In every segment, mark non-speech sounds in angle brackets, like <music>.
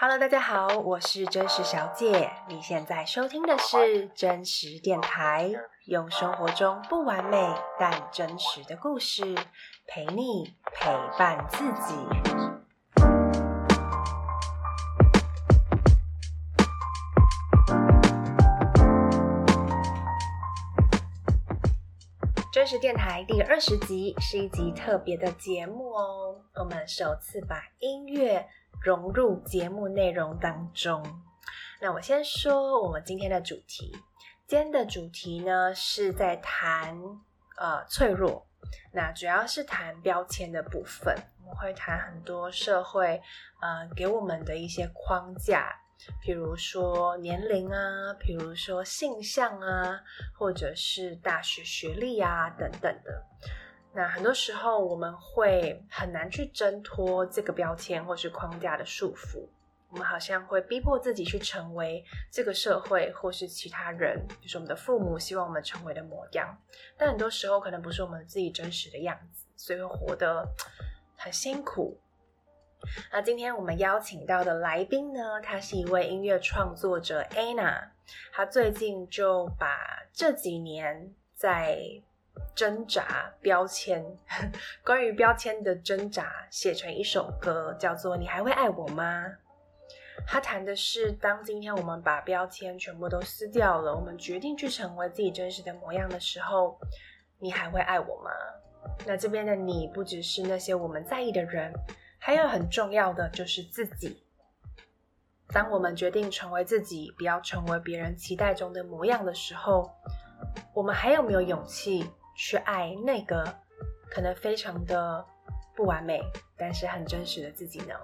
Hello，大家好，我是真实小姐。你现在收听的是真实电台，用生活中不完美但真实的故事陪你陪伴自己。真实电台第二十集是一集特别的节目哦，我们首次把音乐。融入节目内容当中。那我先说我们今天的主题。今天的主题呢，是在谈呃脆弱。那主要是谈标签的部分。我们会谈很多社会呃给我们的一些框架，比如说年龄啊，比如说性向啊，或者是大学学历啊等等的。那很多时候我们会很难去挣脱这个标签或是框架的束缚，我们好像会逼迫自己去成为这个社会或是其他人，就是我们的父母希望我们成为的模样。但很多时候可能不是我们自己真实的样子，所以会活得很辛苦。那今天我们邀请到的来宾呢，他是一位音乐创作者 Anna，他最近就把这几年在挣扎标签，<laughs> 关于标签的挣扎，写成一首歌，叫做《你还会爱我吗》。他谈的是，当今天我们把标签全部都撕掉了，我们决定去成为自己真实的模样的时候，你还会爱我吗？那这边的你，不只是那些我们在意的人，还有很重要的就是自己。当我们决定成为自己，不要成为别人期待中的模样的时候，我们还有没有勇气？去爱那个可能非常的不完美，但是很真实的自己呢？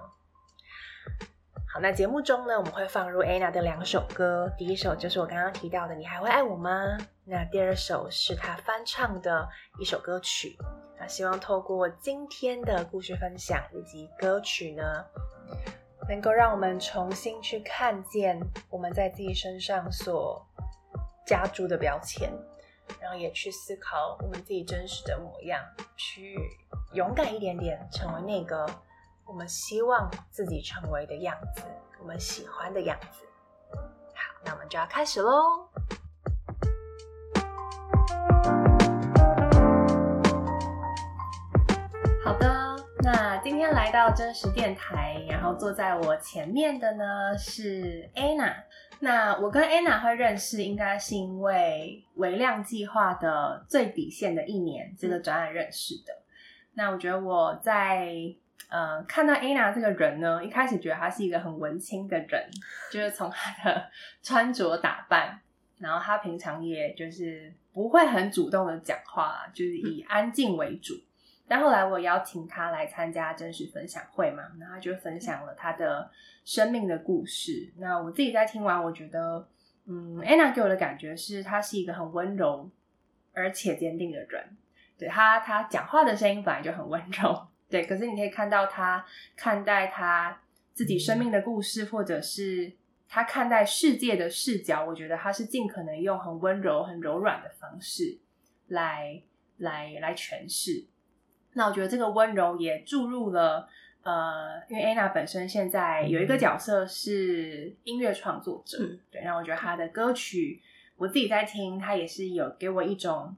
好，那节目中呢，我们会放入 Anna 的两首歌，第一首就是我刚刚提到的《你还会爱我吗》，那第二首是她翻唱的一首歌曲。那希望透过今天的故事分享以及歌曲呢，能够让我们重新去看见我们在自己身上所加注的标签。然后也去思考我们自己真实的模样，去勇敢一点点，成为那个我们希望自己成为的样子，我们喜欢的样子。好，那我们就要开始喽。好的，那今天来到真实电台，然后坐在我前面的呢是 Anna。那我跟 Anna 会认识，应该是因为微量计划的最底线的一年这个专案认识的。那我觉得我在呃看到 Anna 这个人呢，一开始觉得她是一个很文青的人，就是从她的穿着打扮，然后她平常也就是不会很主动的讲话，就是以安静为主。但后来我邀请他来参加真实分享会嘛，那他就分享了他的生命的故事。那我自己在听完，我觉得，嗯，Anna 给我的感觉是，她是一个很温柔而且坚定的人。对，她，她讲话的声音本来就很温柔，对。可是你可以看到她看待她自己生命的故事，或者是她看待世界的视角，我觉得她是尽可能用很温柔、很柔软的方式来来来诠释。那我觉得这个温柔也注入了，呃，因为 Anna 本身现在有一个角色是音乐创作者，嗯、对，那我觉得她的歌曲，我自己在听，她也是有给我一种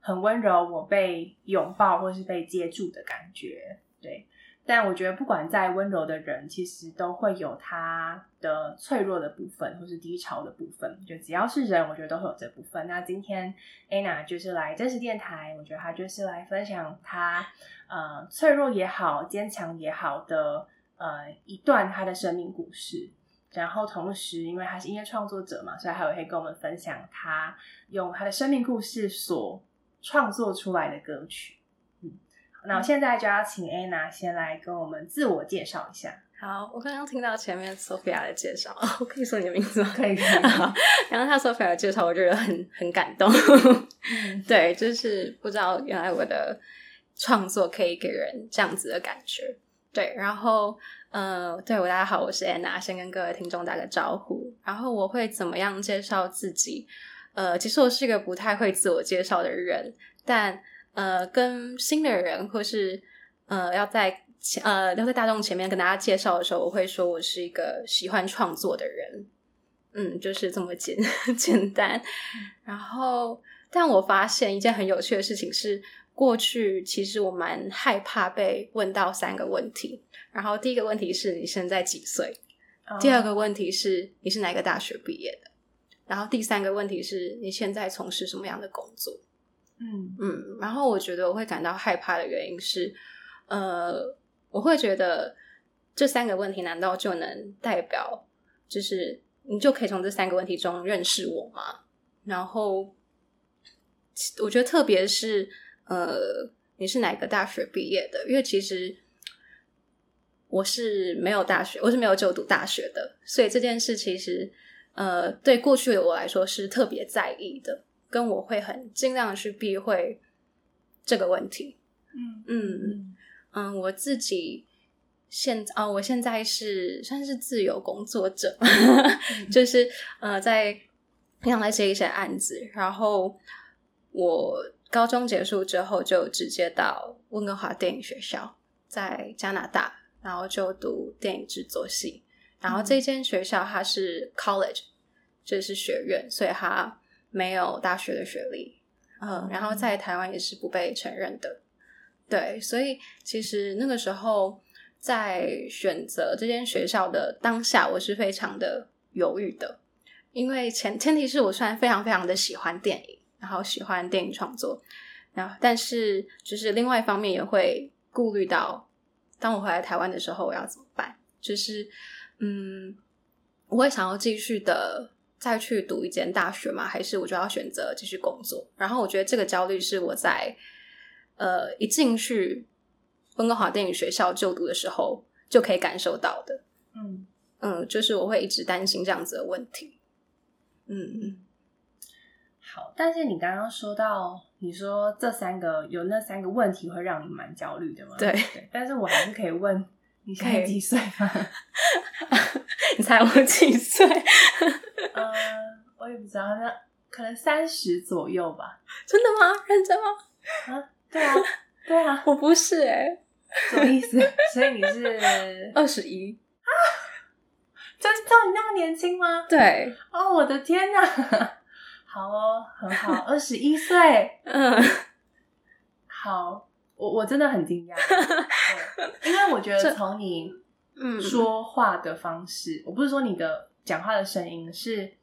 很温柔，我被拥抱或是被接住的感觉，对。但我觉得，不管再温柔的人，其实都会有他的脆弱的部分，或是低潮的部分。就只要是人，我觉得都会有这部分。那今天 Anna 就是来真实电台，我觉得她就是来分享她呃脆弱也好，坚强也好的呃一段她的生命故事。然后同时，因为她是音乐创作者嘛，所以还有会跟我们分享她用她的生命故事所创作出来的歌曲。那我现在就要请 Anna 先来跟我们自我介绍一下。好，我刚刚听到前面 Sophia 的介绍，我可以说你的名字吗？可以，可以。<laughs> 然后他 Sophia 的介绍，我觉得很很感动。嗯、<laughs> 对，就是不知道原来我的创作可以给人这样子的感觉。对，然后呃，对我大家好，我是 Anna，先跟各位听众打个招呼。然后我会怎么样介绍自己？呃，其实我是一个不太会自我介绍的人，但。呃，跟新的人或是呃要在呃，要在大众前面跟大家介绍的时候，我会说我是一个喜欢创作的人，嗯，就是这么简简单。然后，但我发现一件很有趣的事情是，过去其实我蛮害怕被问到三个问题。然后，第一个问题是你现在几岁？Oh. 第二个问题是你是哪个大学毕业的？然后，第三个问题是你现在从事什么样的工作？嗯嗯。然后，我觉得我会感到害怕的原因是，呃。我会觉得这三个问题难道就能代表，就是你就可以从这三个问题中认识我吗？然后我觉得特别是呃，你是哪个大学毕业的？因为其实我是没有大学，我是没有就读大学的，所以这件事其实呃，对过去的我来说是特别在意的，跟我会很尽量去避讳这个问题。嗯嗯。嗯嗯，我自己现啊、哦，我现在是算是自由工作者，<laughs> 嗯、就是呃，在平常来接一些案子。然后我高中结束之后，就直接到温哥华电影学校，在加拿大，然后就读电影制作系。然后这间学校它是 college，就是学院，所以它没有大学的学历。嗯，然后在台湾也是不被承认的。对，所以其实那个时候在选择这间学校的当下，我是非常的犹豫的，因为前前提是我虽然非常非常的喜欢电影，然后喜欢电影创作，然后但是就是另外一方面也会顾虑到，当我回来台湾的时候我要怎么办？就是嗯，我会想要继续的再去读一间大学吗？还是我就要选择继续工作？然后我觉得这个焦虑是我在。呃，一进去温哥华电影学校就读的时候，就可以感受到的。嗯嗯，就是我会一直担心这样子的问题。嗯嗯，好。但是你刚刚说到，你说这三个有那三个问题会让你蛮焦虑的吗？对。对。但是我还是可以问你现在几岁吗？<laughs> 你猜我几岁？<laughs> 呃，我也不知道，那可能三十左右吧。真的吗？认真吗？啊？对啊，对啊，<laughs> 我不是哎、欸，什么意思？所以你是二十一啊？真的你那么年轻吗？对，哦，我的天哪！好哦，很好，二十一岁，嗯，好，我我真的很惊讶，<laughs> 因为我觉得从你说话的方式，我不是说你的讲话的声音，是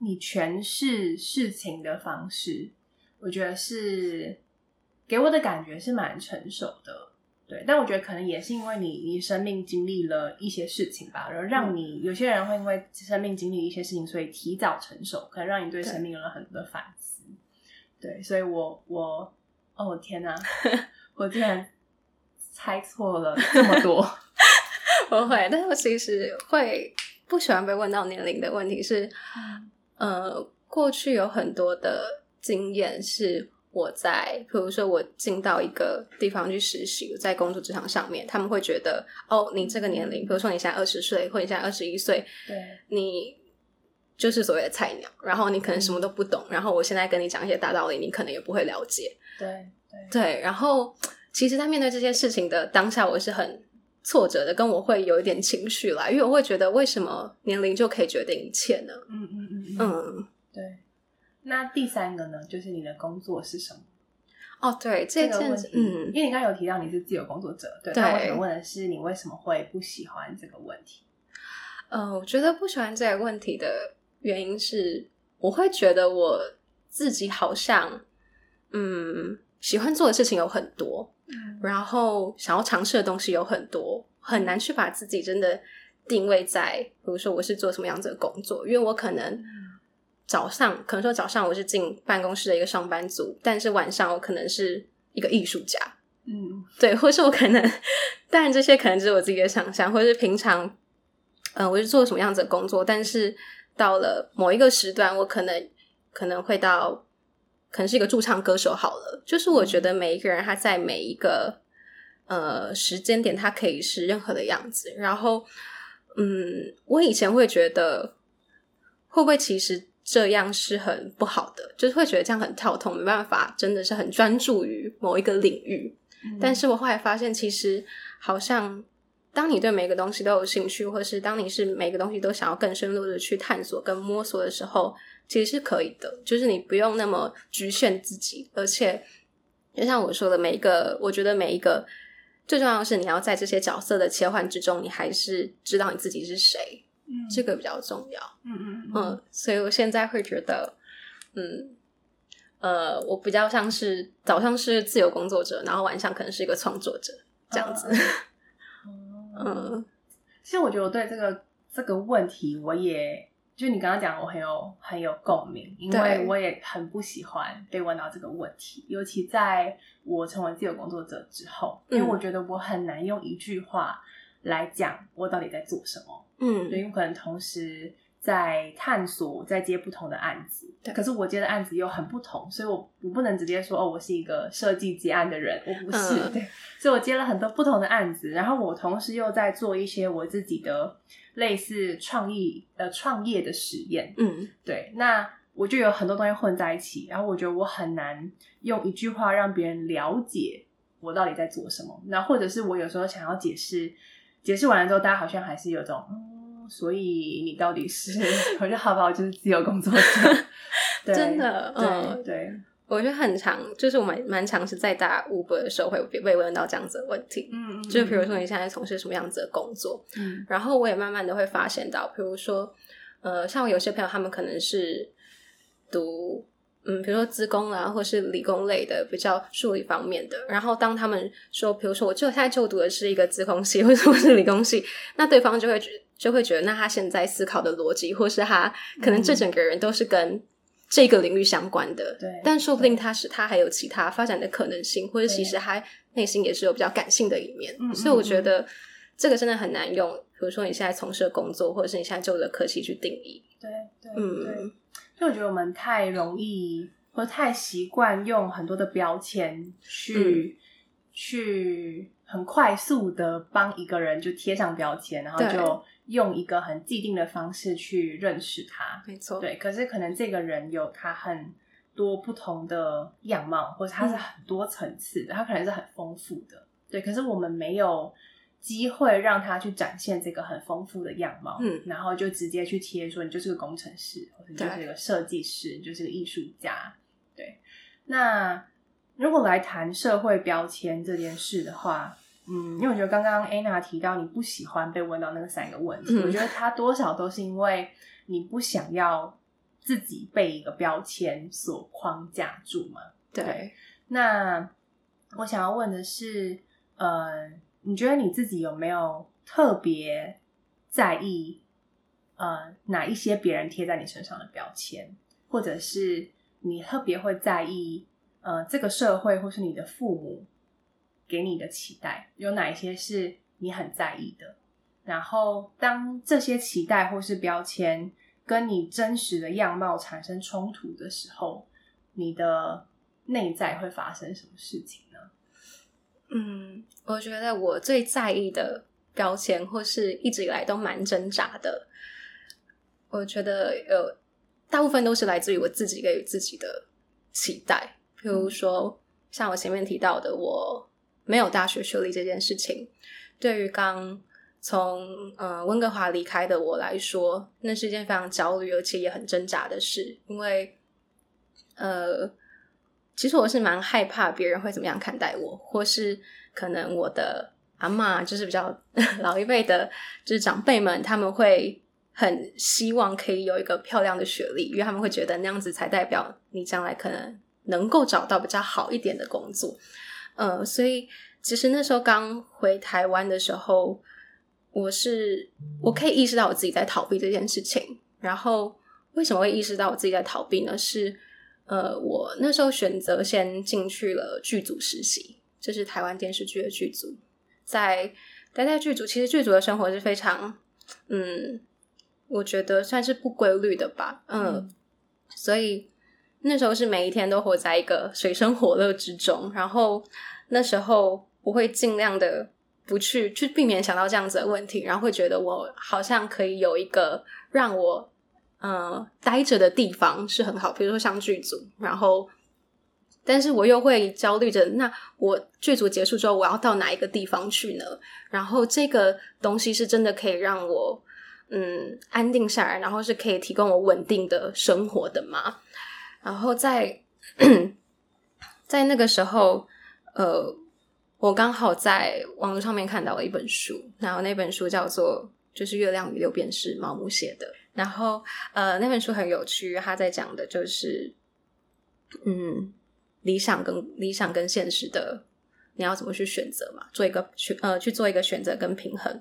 你诠释事情的方式，我觉得是。给我的感觉是蛮成熟的，对，但我觉得可能也是因为你你生命经历了一些事情吧，然后让你、嗯、有些人会因为生命经历一些事情，所以提早成熟，可能让你对生命有了很多的反思。对，对，所以我我哦天哪，我竟然猜错了这么多，<laughs> 不会，但是我其实会不喜欢被问到年龄的问题是，呃，过去有很多的经验是。我在，比如说我进到一个地方去实习，在工作职场上面，他们会觉得，哦，你这个年龄，比如说你现在二十岁，或者你现在二十一岁，对，你就是所谓的菜鸟，然后你可能什么都不懂，嗯、然后我现在跟你讲一些大道理，你可能也不会了解，对对对，然后其实，在面对这些事情的当下，我是很挫折的，跟我会有一点情绪来，因为我会觉得，为什么年龄就可以决定一切呢？嗯嗯嗯嗯，嗯对。那第三个呢？就是你的工作是什么？哦，对，这个问题，嗯，因为你刚刚有提到你是自由工作者，对，对，那我想问的是，你为什么会不喜欢这个问题？呃，我觉得不喜欢这个问题的原因是，我会觉得我自己好像，嗯，喜欢做的事情有很多，嗯，然后想要尝试的东西有很多，很难去把自己真的定位在，比如说我是做什么样子的工作，因为我可能。嗯。早上可能说早上我是进办公室的一个上班族，但是晚上我可能是一个艺术家，嗯，对，<laughs> 或是我可能，当然这些可能只是我自己的想象，或者是平常，嗯、呃，我是做什么样子的工作，但是到了某一个时段，我可能可能会到，可能是一个驻唱歌手好了，就是我觉得每一个人他在每一个呃时间点，他可以是任何的样子，然后，嗯，我以前会觉得会不会其实。这样是很不好的，就是会觉得这样很跳痛，没办法，真的是很专注于某一个领域。嗯、但是我后来发现，其实好像当你对每个东西都有兴趣，或是当你是每个东西都想要更深入的去探索跟摸索的时候，其实是可以的。就是你不用那么局限自己，而且就像我说的，每一个，我觉得每一个最重要的是你要在这些角色的切换之中，你还是知道你自己是谁。嗯，这个比较重要。嗯嗯嗯，嗯，所以我现在会觉得，嗯。呃，我比较像是早上是自由工作者，然后晚上可能是一个创作者这样子。嗯，<laughs> 嗯，其实我觉得我对这个这个问题，我也就你刚刚讲，我很有很有共鸣，因为我也很不喜欢被问到这个问题，尤其在我成为自由工作者之后，因为我觉得我很难用一句话来讲我到底在做什么。嗯，对，因为可能同时。在探索，在接不同的案子，对。可是我接的案子又很不同，所以我我不能直接说哦，我是一个设计接案的人，我不是。嗯、<laughs> 对，所以我接了很多不同的案子，然后我同时又在做一些我自己的类似创意呃创业的实验。嗯，对。那我就有很多东西混在一起，然后我觉得我很难用一句话让别人了解我到底在做什么。那或者是我有时候想要解释，解释完了之后，大家好像还是有种。所以你到底是？我觉得好不好？就是自由工作者，<laughs> 对真的，嗯，对，对我觉得很长，就是我蛮蛮常是在打 Uber 的时候会被问到这样子的问题，嗯，就比如说你现在从事什么样子的工作，嗯，然后我也慢慢的会发现到，比如说，呃，像我有些朋友，他们可能是读。嗯，比如说资工啊，或是理工类的比较数理方面的。然后当他们说，比如说我就现在就读的是一个资工系，或者是理工系，那对方就会觉就会觉得，那他现在思考的逻辑，或是他可能这整个人都是跟这个领域相关的。对、嗯，但说不定他是他还有其他发展的可能性，或者其实他内心也是有比较感性的一面。所以我觉得这个真的很难用，比如说你现在从事的工作，或者是你现在就读的科系去定义。对对，嗯。对所以我觉得我们太容易，或太习惯用很多的标签去、嗯、去很快速的帮一个人就贴上标签，然后就用一个很既定的方式去认识他。没错，对。可是可能这个人有他很多不同的样貌，或者他是很多层次的，他可能是很丰富的。对，可是我们没有。机会让他去展现这个很丰富的样貌，嗯，然后就直接去贴说，你就是个工程师，或者你就是一个设计师，你就是个艺术家。对，那如果来谈社会标签这件事的话，嗯，因为我觉得刚刚 Anna 提到你不喜欢被问到那个三个问题，嗯，我觉得他多少都是因为你不想要自己被一个标签所框架住嘛。对，对，那我想要问的是，呃。你觉得你自己有没有特别在意，呃，哪一些别人贴在你身上的标签，或者是你特别会在意，呃，这个社会或是你的父母给你的期待，有哪一些是你很在意的？然后，当这些期待或是标签跟你真实的样貌产生冲突的时候，你的内在会发生什么事情呢？嗯，我觉得我最在意的标签，或是一直以来都蛮挣扎的。我觉得有大部分都是来自于我自己给予自己的期待，比如说像我前面提到的，我没有大学学历这件事情，对于刚从呃温哥华离开的我来说，那是一件非常焦虑而且也很挣扎的事，因为呃。其实我是蛮害怕别人会怎么样看待我，或是可能我的阿嬷就是比较老一辈的，就是长辈们，他们会很希望可以有一个漂亮的学历，因为他们会觉得那样子才代表你将来可能能够找到比较好一点的工作。呃，所以其实那时候刚回台湾的时候，我是我可以意识到我自己在逃避这件事情。然后为什么会意识到我自己在逃避呢？是呃，我那时候选择先进去了剧组实习，就是台湾电视剧的剧组。在待在剧组，其实剧组的生活是非常，嗯，我觉得算是不规律的吧，呃，嗯，所以那时候是每一天都活在一个水深火热之中。然后那时候我会尽量的不去去避免想到这样子的问题，然后会觉得我好像可以有一个让我。嗯，待着的地方是很好，比如说像剧组，然后但是我又会焦虑着，那我剧组结束之后，我要到哪一个地方去呢？然后这个东西是真的可以让我嗯安定下来，然后是可以提供我稳定的生活的吗？然后在 <coughs> 在那个时候，呃，我刚好在网络上面看到了一本书，然后那本书叫做就是《月亮与六便士》，毛姆写的。然后呃，那本书很有趣，他在讲的就是嗯。理想跟理想跟现实的，你要怎么去选择嘛？做一个选呃去做一个选择跟平衡。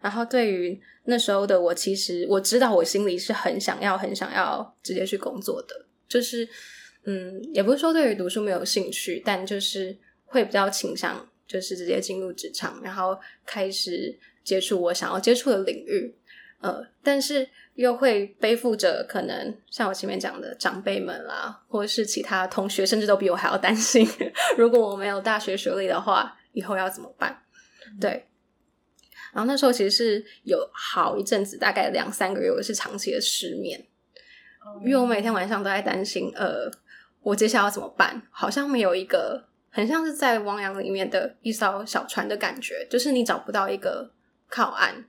然后对于那时候的我，其实我知道我心里是很想要很想要直接去工作的，就是嗯，也不是说对于读书没有兴趣，但就是会比较倾向就是直接进入职场，然后开始接触我想要接触的领域。呃，但是。又会背负着可能像我前面讲的长辈们啦，或者是其他同学，甚至都比我还要担心。<laughs> 如果我没有大学学历的话，以后要怎么办？嗯、对。然后那时候其实是有好一阵子，大概两三个月，我是长期的失眠，嗯、因为我每天晚上都在担心，呃，我接下来要怎么办？好像没有一个很像是在汪洋里面的一艘小船的感觉，就是你找不到一个靠岸。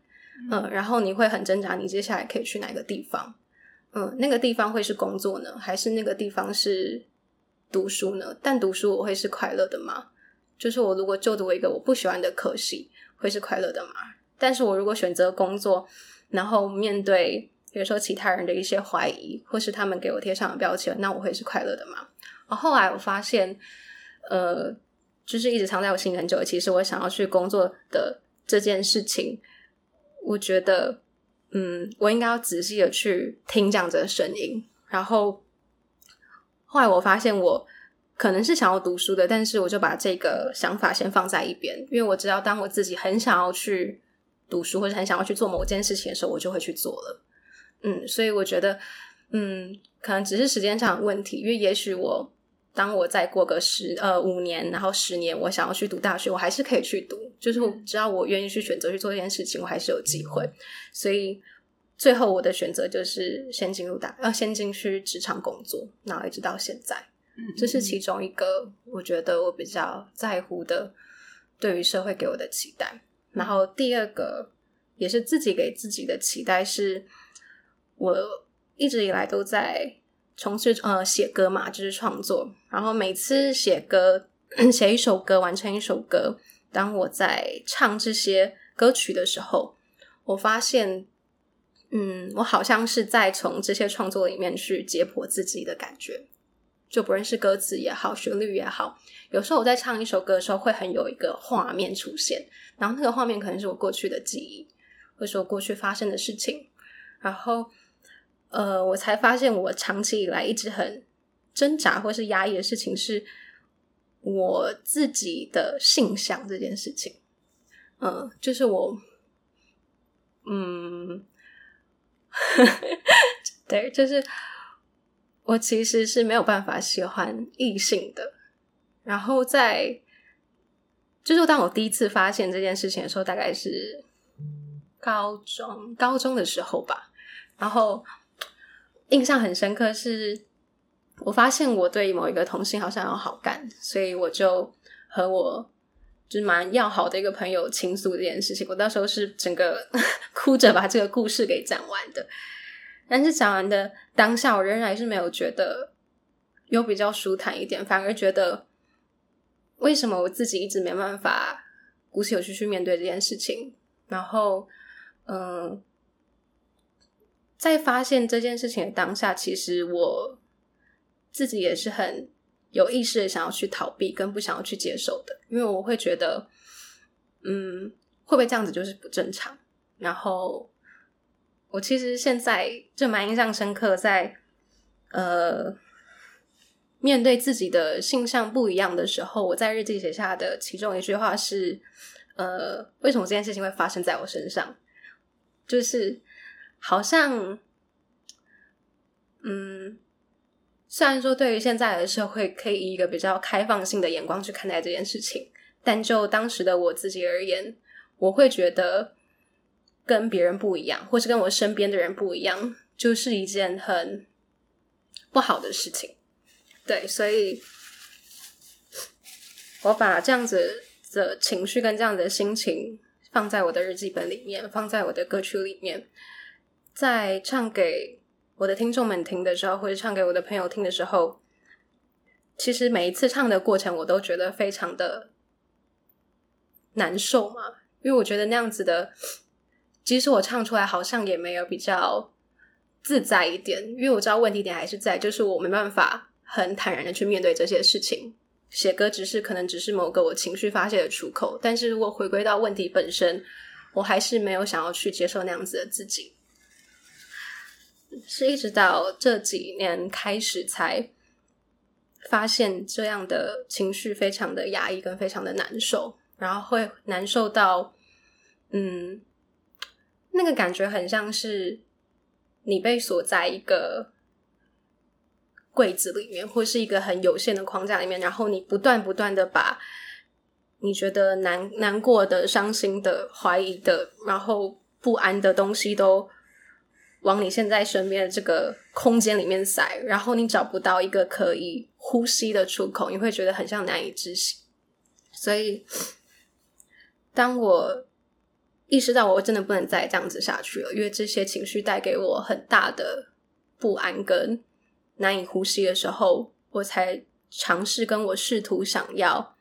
嗯，然后你会很挣扎，你接下来可以去哪个地方？嗯，那个地方会是工作呢，还是那个地方是读书呢？但读书我会是快乐的吗？就是我如果就读一个我不喜欢的科系，会是快乐的吗？但是我如果选择工作，然后面对比如说其他人的一些怀疑，或是他们给我贴上的标签，那我会是快乐的吗？然后后来我发现，呃，就是一直藏在我心里很久，其实我想要去工作的这件事情。我觉得，嗯，我应该要仔细的去听这样子的声音。然后后来我发现，我可能是想要读书的，但是我就把这个想法先放在一边，因为我知道，当我自己很想要去读书，或者很想要去做某件事情的时候，我就会去做了。嗯，所以我觉得，嗯，可能只是时间上的问题，因为也许我。当我再过个十呃五年，然后十年，我想要去读大学，我还是可以去读。就是只要我愿意去选择去做这件事情，我还是有机会。所以最后我的选择就是先进入大呃先进去职场工作，然后一直到现在，这是其中一个我觉得我比较在乎的对于社会给我的期待。然后第二个也是自己给自己的期待是，我一直以来都在。从事呃写歌嘛，就是创作。然后每次写歌，<coughs> 写一首歌，完成一首歌。当我在唱这些歌曲的时候，我发现，嗯，我好像是在从这些创作里面去解剖自己的感觉。就不论是歌词也好，旋律也好，有时候我在唱一首歌的时候，会很有一个画面出现。然后那个画面可能是我过去的记忆，或是我过去发生的事情。然后。呃，我才发现我长期以来一直很挣扎或是压抑的事情，是我自己的性向这件事情。嗯、就是我，嗯，<laughs> 对，就是我其实是没有办法喜欢异性的。然后在，就是当我第一次发现这件事情的时候，大概是高中高中的时候吧，然后。印象很深刻，是我发现我对某一个同性好像有好感，所以我就和我就是蛮要好的一个朋友倾诉这件事情。我到时候是整个 <laughs> 哭着把这个故事给讲完的，但是讲完的当下，我仍然是没有觉得有比较舒坦一点，反而觉得为什么我自己一直没办法鼓起勇气去面对这件事情，然后嗯。在发现这件事情的当下，其实我自己也是很有意识的想要去逃避，跟不想要去接受的，因为我会觉得，嗯，会不会这样子就是不正常？然后我其实现在就蛮印象深刻在，在呃面对自己的性向不一样的时候，我在日记写下的其中一句话是：呃，为什么这件事情会发生在我身上？就是。好像，嗯，虽然说对于现在的社会可以以一个比较开放性的眼光去看待这件事情，但就当时的我自己而言，我会觉得跟别人不一样，或是跟我身边的人不一样，就是一件很不好的事情。对，所以，我把这样子的情绪跟这样子的心情放在我的日记本里面，放在我的歌曲里面，在唱给我的听众们听的时候，或者唱给我的朋友听的时候，其实每一次唱的过程，我都觉得非常的难受嘛，因为我觉得那样子的，即使我唱出来，好像也没有比较自在一点，因为我知道问题点还是在，就是我没办法很坦然的去面对这些事情。写歌只是可能只是某个我情绪发泄的出口，但是如果回归到问题本身，我还是没有想要去接受那样子的自己。是一直到这几年开始才发现这样的情绪非常的压抑跟非常的难受，然后会难受到，嗯，那个感觉很像是你被锁在一个。柜子里面，或是一个很有限的框架里面，然后你不断不断的把你觉得难难过的、伤心的、怀疑的，然后不安的东西都往你现在身边的这个空间里面塞，然后你找不到一个可以呼吸的出口，你会觉得很像难以置信。所以，当我意识到我真的不能再这样子下去了，因为这些情绪带给我很大的不安跟。难以呼吸的时候，我才尝试跟我试图想要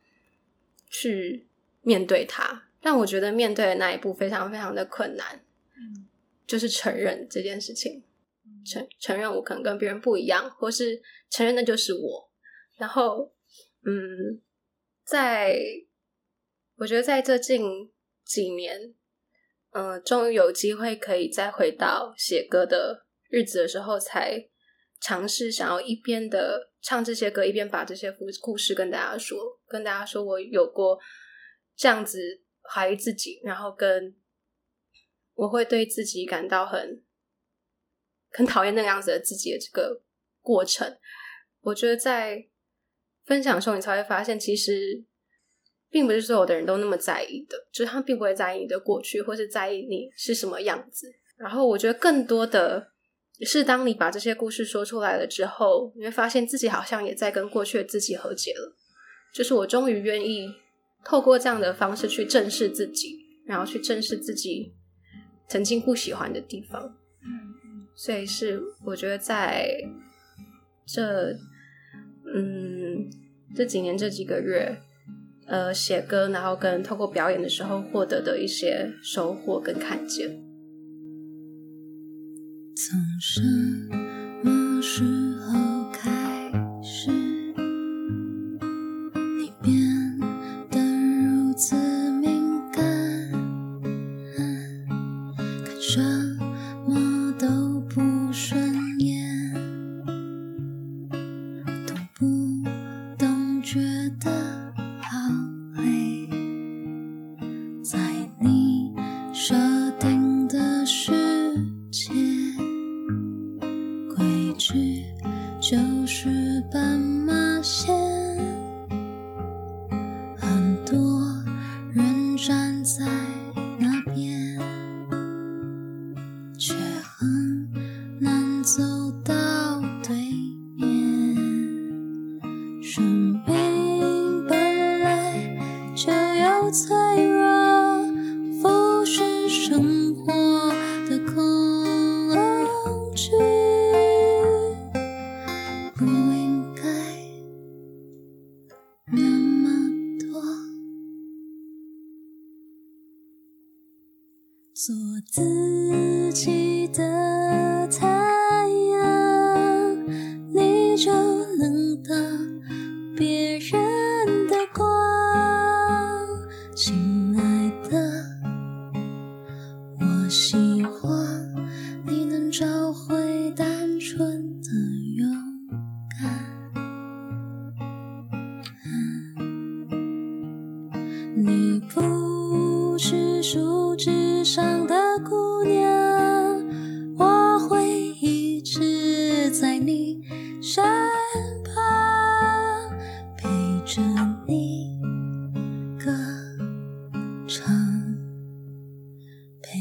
去面对它，但我觉得面对的那一步非常非常的困难，就是承认这件事情，承承认我可能跟别人不一样，或是承认那就是我。然后，嗯，在我觉得在这近几年，嗯、呃，终于有机会可以再回到写歌的日子的时候，才。尝试想要一边的唱这些歌，一边把这些故故事跟大家说，跟大家说我有过这样子怀疑自己，然后跟我会对自己感到很很讨厌那个样子的自己的这个过程。我觉得在分享的时候，你才会发现，其实并不是所有的人都那么在意的，就是他并不会在意你的过去，或是在意你是什么样子。然后我觉得更多的。是当你把这些故事说出来了之后，你会发现自己好像也在跟过去的自己和解了。就是我终于愿意透过这样的方式去正视自己，然后去正视自己曾经不喜欢的地方。所以是我觉得在这嗯这几年这几个月，呃，写歌，然后跟透过表演的时候获得的一些收获跟看见。从什么时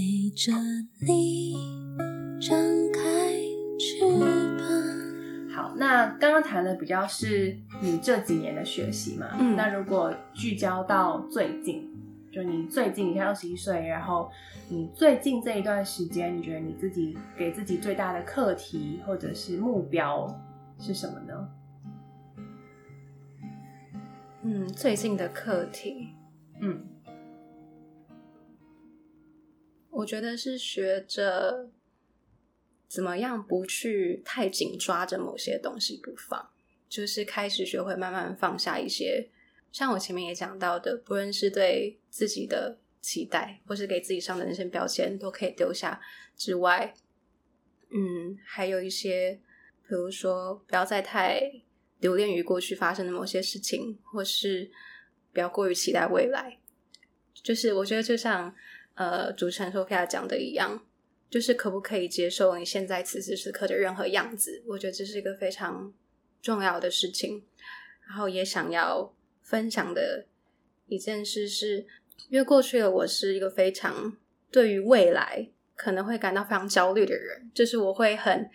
陪着你张开翅膀。好，那刚刚谈的比较是你这几年的学习嘛？嗯。那如果聚焦到最近，就你最近，你看二十一岁，然后你最近这一段时间，你觉得你自己给自己最大的课题或者是目标是什么呢？嗯，最近的课题，嗯。我觉得是学着怎么样不去太紧抓着某些东西不放，就是开始学会慢慢放下一些，像我前面也讲到的，不论是对自己的期待，或是给自己上的那些标签，都可以丢下之外，嗯，还有一些，比如说不要再太。留恋于过去发生的某些事情，或是不要过于期待未来。就是我觉得，就像呃主持人 Sophia 讲的一样，就是可不可以接受你现在此时此刻的任何样子？我觉得这是一个非常重要的事情。然后也想要分享的一件事是，因为过去的我是一个非常对于未来可能会感到非常焦虑的人，就是我会很。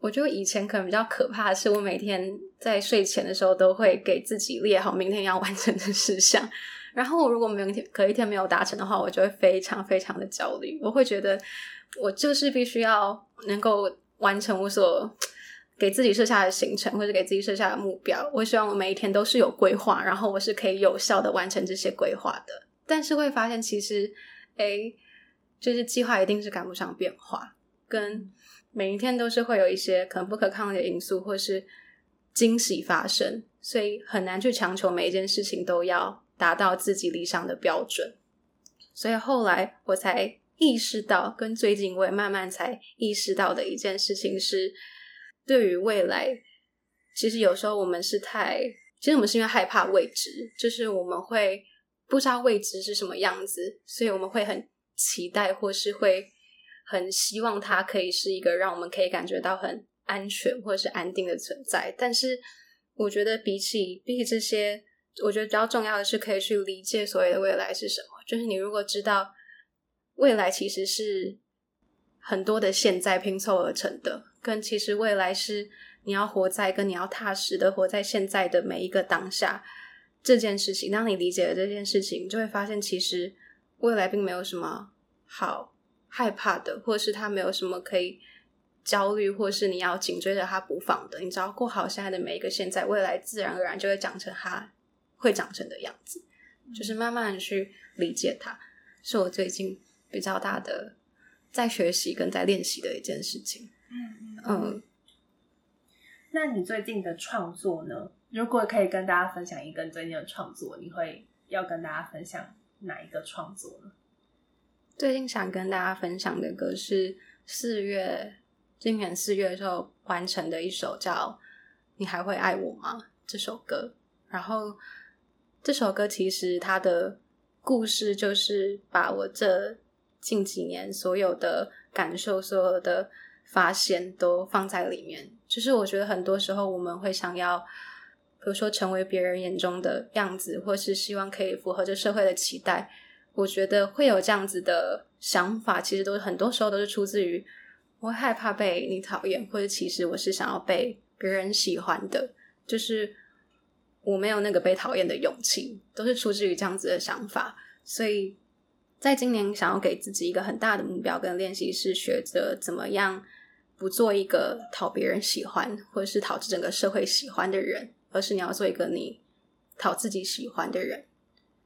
我觉得以前可能比较可怕的是，我每天在睡前的时候都会给自己列好明天要完成的事项，然后如果明天隔一天没有达成的话，我就会非常非常的焦虑。我会觉得我就是必须要能够完成我所给自己设下的行程，或者给自己设下的目标。我希望我每一天都是有规划，然后我是可以有效的完成这些规划的。但是会发现，其实，诶，就是计划一定是赶不上变化，跟。每一天都是会有一些可能不可抗的因素，或是惊喜发生，所以很难去强求每一件事情都要达到自己理想的标准。所以后来我才意识到，跟最近我也慢慢才意识到的一件事情是，对于未来，其实有时候我们是太，其实我们是因为害怕未知，就是我们会不知道未知是什么样子，所以我们会很期待，或是会。很希望它可以是一个让我们可以感觉到很安全或者是安定的存在，但是我觉得比起比起这些，我觉得比较重要的是可以去理解所谓的未来是什么。就是你如果知道未来其实是很多的现在拼凑而成的，跟其实未来是你要活在跟你要踏实的活在现在的每一个当下这件事情。当你理解了这件事情，就会发现其实未来并没有什么好。害怕的，或是他没有什么可以焦虑，或是你要紧追着他不放的。你只要过好现在的每一个现在，未来自然而然就会长成他会长成的样子。嗯、就是慢慢去理解它，是我最近比较大的在学习跟在练习的一件事情。嗯嗯。嗯，那你最近的创作呢？如果可以跟大家分享一个你最近的创作，你会要跟大家分享哪一个创作呢？最近想跟大家分享的歌是四月，今年四月的时候完成的一首叫《你还会爱我吗》这首歌。然后这首歌其实它的故事就是把我这近几年所有的感受、所有的发现都放在里面。就是我觉得很多时候我们会想要，比如说成为别人眼中的样子，或是希望可以符合这社会的期待。我觉得会有这样子的想法，其实都是很多时候都是出自于我害怕被你讨厌，或者其实我是想要被别人喜欢的，就是我没有那个被讨厌的勇气，都是出自于这样子的想法。所以在今年想要给自己一个很大的目标跟练习，是学着怎么样不做一个讨别人喜欢，或者是讨整个社会喜欢的人，而是你要做一个你讨自己喜欢的人。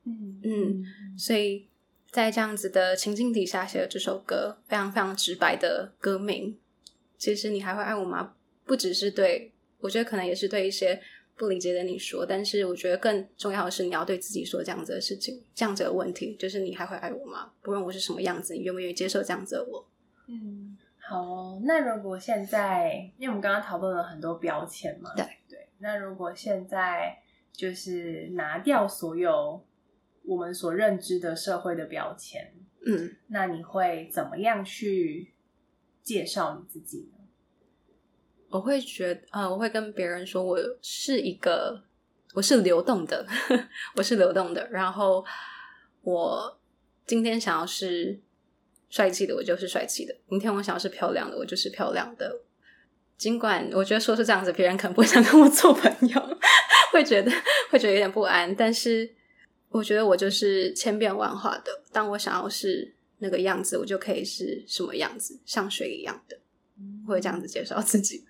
嗯嗯，所以在这样子的情境底下写了这首歌，非常非常直白的歌名。其实你还会爱我吗？不只是对，我觉得可能也是对一些不理解的你说，但是我觉得更重要的是你要对自己说这样子的事情，这样子的问题，就是你还会爱我吗？不论我是什么样子，你愿不愿意接受这样子的我？嗯，好哦。那如果现在，因为我们刚刚讨论了很多标签嘛，对对。那如果现在就是拿掉所有。我们所认知的社会的标签，嗯，那你会怎么样去介绍你自己呢？我会觉得，呃，我会跟别人说，我是一个，我是流动的，<laughs> 我是流动的。然后我今天想要是帅气的，我就是帅气的；明天我想要是漂亮的，我就是漂亮的。尽管我觉得说是这样子，别人可能不想跟我做朋友，<laughs> 会觉得会觉得有点不安。但是我觉得我就是千变万化的。当我想要是那个样子，我就可以是什么样子，像水一样的，会这样子介绍自己。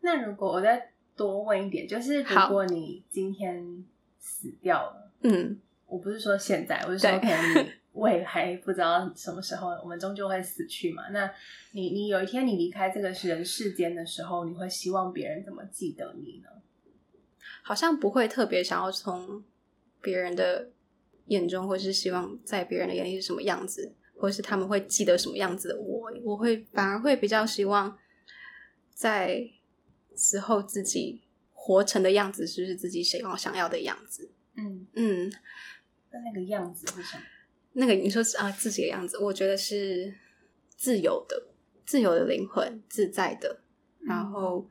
那如果我再多问一点，就是如果你今天死掉了，嗯，我不是说现在，我是说可能你。未来不知道什么时候我们终究会死去嘛？那你你有一天你离开这个人世间的时候，你会希望别人怎么记得你呢？好像不会特别想要从别人的眼中，或是希望在别人的眼里是什么样子，或是他们会记得什么样子的我。我会反而会比较希望在死后自己活成的样子，是不是自己想要想要的样子？嗯嗯，那那个样子是什么？那个你说啊，自己的样子，我觉得是自由的，自由的灵魂，自在的，然后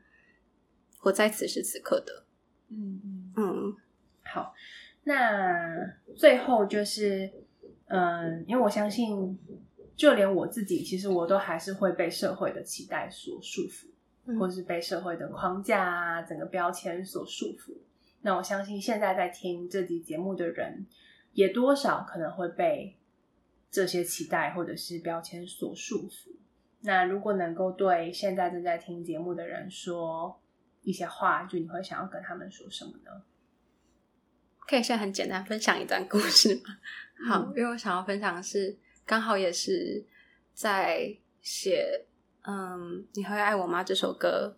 活在此时此刻的。嗯嗯嗯，好，那最后就是，嗯，因为我相信，就连我自己，其实我都还是会被社会的期待所束缚，嗯、或是被社会的框架啊，整个标签所束缚。那我相信，现在在听这集节目的人，也多少可能会被。这些期待或者是标签所束缚。那如果能够对现在正在听节目的人说一些话，就你会想要跟他们说什么呢？可以现在很简单分享一段故事吗？嗯、好，因为我想要分享的是，刚好也是在写“嗯，你会爱我吗”这首歌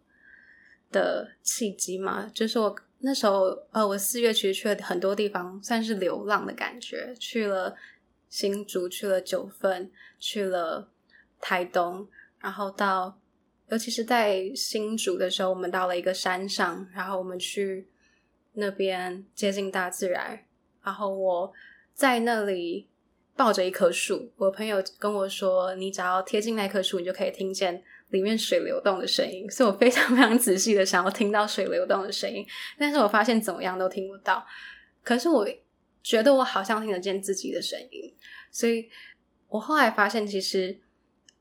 的契机嘛。就是我那时候，呃，我四月其实去了很多地方，算是流浪的感觉，去了。新竹去了九份，去了台东，然后到，尤其是在新竹的时候，我们到了一个山上，然后我们去那边接近大自然，然后我在那里抱着一棵树，我朋友跟我说，你只要贴近那棵树，你就可以听见里面水流动的声音，所以我非常非常仔细的想要听到水流动的声音，但是我发现怎么样都听不到，可是我。觉得我好像听得见自己的声音，所以我后来发现，其实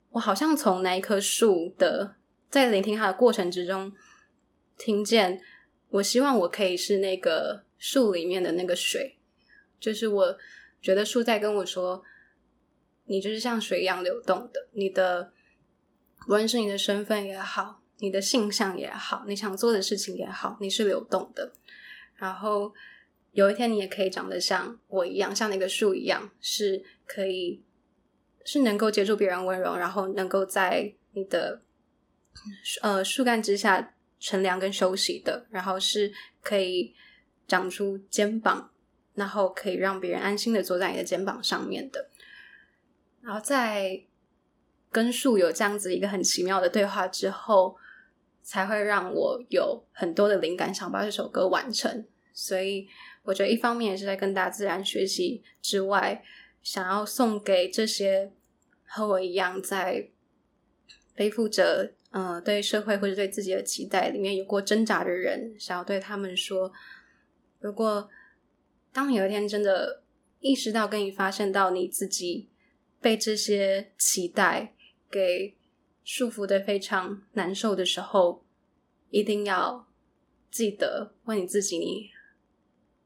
我好像从那一棵树的在聆听它的过程之中，听见我希望我可以是那个树里面的那个水，就是我觉得树在跟我说，你就是像水一样流动的，你的无论是你的身份也好，你的性向也好，你想做的事情也好，你是流动的，然后。有一天，你也可以长得像我一样，像那个树一样，是可以，是能够接住别人温柔，然后能够在你的呃树干之下乘凉跟休息的，然后是可以长出肩膀，然后可以让别人安心的坐在你的肩膀上面的，然后在跟树有这样子一个很奇妙的对话之后，才会让我有很多的灵感，想把这首歌完成，所以。我觉得一方面也是在跟大自然学习之外，想要送给这些和我一样在背负着呃对社会或者对自己的期待里面有过挣扎的人，想要对他们说：如果当你有一天真的意识到跟你发现到你自己被这些期待给束缚的非常难受的时候，一定要记得问你自己你。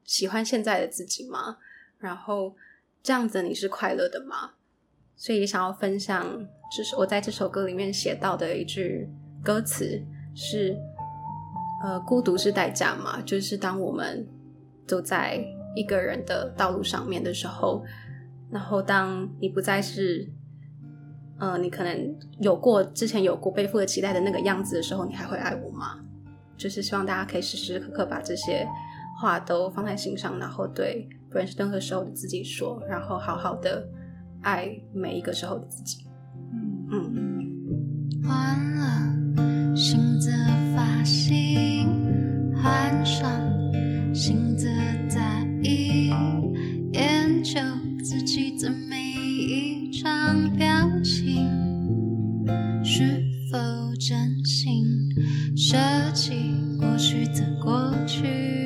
喜欢现在的自己吗？然后这样子你是快乐的吗？所以也想要分享，就是我在这首歌里面写到的一句歌词是：呃，孤独是代价嘛，就是当我们走在一个人的道路上面的时候，然后当你不再是，呃，你可能有过之前有过背负的期待的那个样子的时候，你还会爱我吗？就是希望大家可以时时刻刻把这些。话都放在心上，然后对不论是任何时候的自己说，然后好好的爱每一个时候的自己。嗯嗯。换了新的发型，换上就自己的每一张表情是否真心，舍弃过去的过去。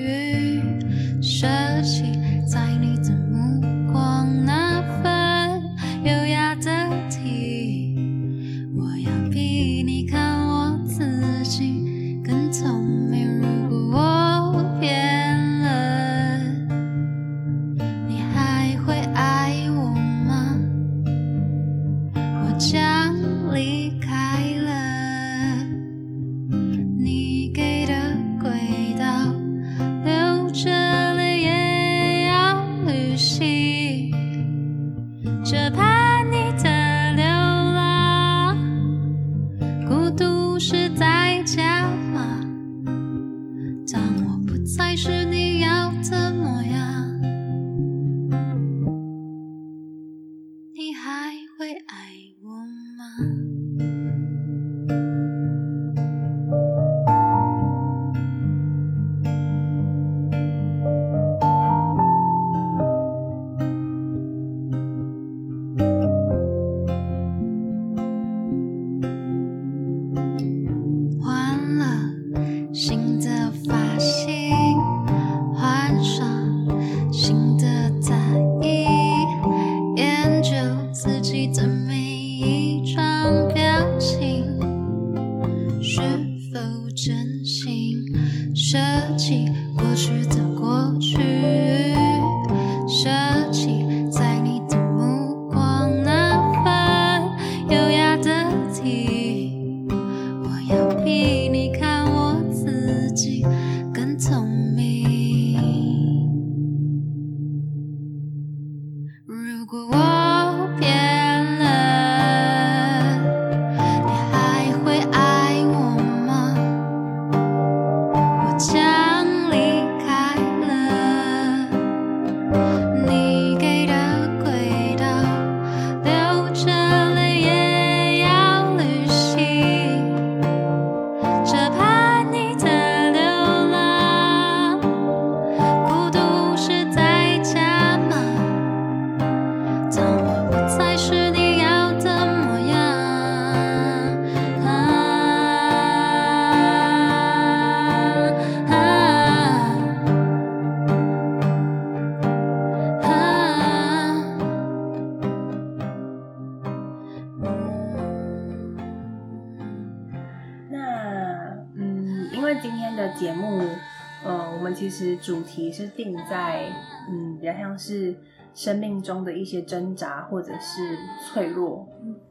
像是生命中的一些挣扎或者是脆弱，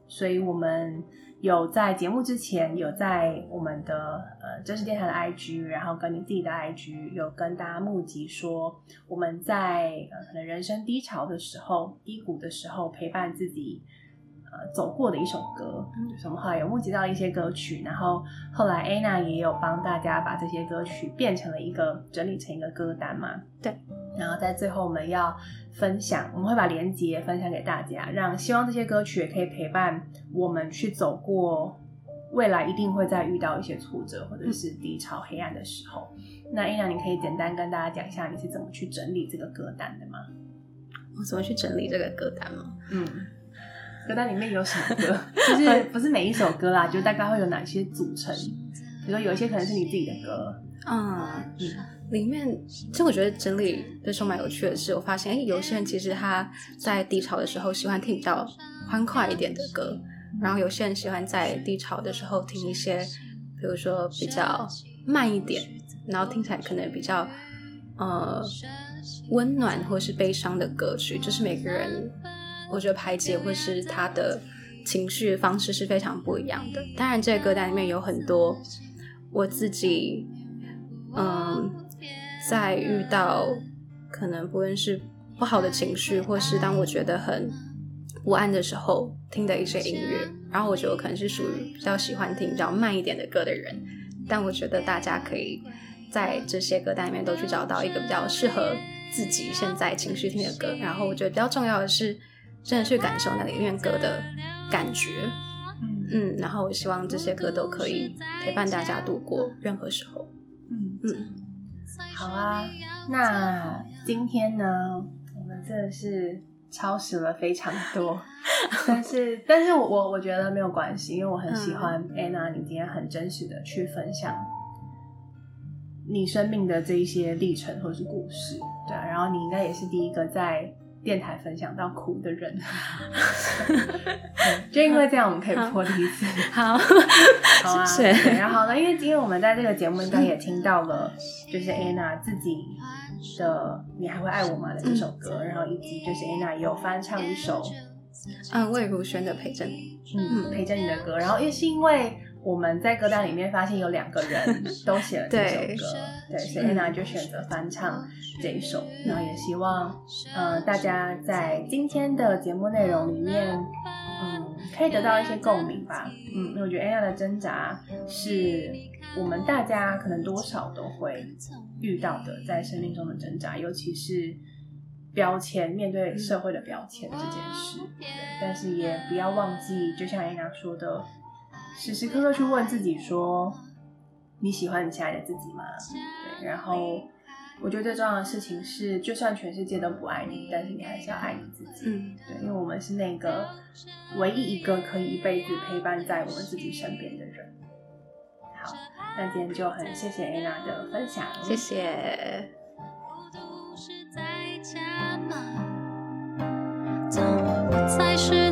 所以我们有在节目之前有在我们的呃真实电台的 IG，然后跟你自己的 IG 有跟大家募集说，我们在呃可能人生低潮的时候、低谷的时候陪伴自己。呃，走过的一首歌，就是我们后来有募集到一些歌曲，然后后来 Anna 也有帮大家把这些歌曲变成了一个整理成一个歌单嘛。对。然后在最后我们要分享，我们会把连接分享给大家，让希望这些歌曲也可以陪伴我们去走过未来一定会再遇到一些挫折或者是低潮、黑暗的时候。那 Anna，你可以简单跟大家讲一下你是怎么去整理这个歌单的吗？我怎么去整理这个歌单吗？嗯。歌单里面有什么歌？<laughs> 就是不是每一首歌啦，就大概会有哪些组成？比如说有一些可能是你自己的歌，嗯嗯，里面其实我觉得整理的时候蛮有趣的是，我发现哎，有些人其实他在低潮的时候喜欢听比较欢快一点的歌，然后有些人喜欢在低潮的时候听一些，比如说比较慢一点，然后听起来可能比较呃温暖或是悲伤的歌曲，就是每个人。我觉得排解或是他的情绪方式是非常不一样的。当然，这个歌单里面有很多我自己，嗯，在遇到可能不论是不好的情绪，或是当我觉得很不安的时候听的一些音乐。然后，我觉得我可能是属于比较喜欢听比较慢一点的歌的人。但我觉得大家可以在这些歌单里面都去找到一个比较适合自己现在情绪听的歌。然后，我觉得比较重要的是。真的去感受那里面歌的感觉，嗯嗯，然后我希望这些歌都可以陪伴大家度过任何时候，嗯嗯，好啊，那今天呢，我们真的是超时了非常多，<laughs> 但是但是我我我觉得没有关系，因为我很喜欢 Anna，你今天很真实的去分享你生命的这一些历程或是故事，对啊，然后你应该也是第一个在。电台分享到哭的人，<laughs> 就因为这样，我们可以破例一次。<laughs> 好，好啊，谢谢。然后呢，因为今天我们在这个节目应该也听到了，就是 Anna 自己的《你还会爱我吗》的这首歌，嗯、然后以及就是 Anna 也有翻唱一首，嗯，魏如萱的《陪着你》，嗯，陪着你的歌。然后也是因为。我们在歌单里面发现有两个人 <laughs> 都写了这首歌，对，所以 Anna 就选择翻唱这一首。嗯、然后也希望，呃，大家在今天的节目内容里面，嗯，可以得到一些共鸣吧。嗯，因为我觉得 Anna 的挣扎是我们大家可能多少都会遇到的，在生命中的挣扎，尤其是标签，面对社会的标签这件事。但是也不要忘记，就像 Anna 说的。时时刻刻去问自己说：“你喜欢你现在的自己吗？”对，然后我觉得最重要的事情是，就算全世界都不爱你，但是你还是要爱你自己。嗯，对，因为我们是那个唯一一个可以一辈子陪伴在我们自己身边的人。好，那今天就很谢谢 Anna 的分享，谢谢。当我不再是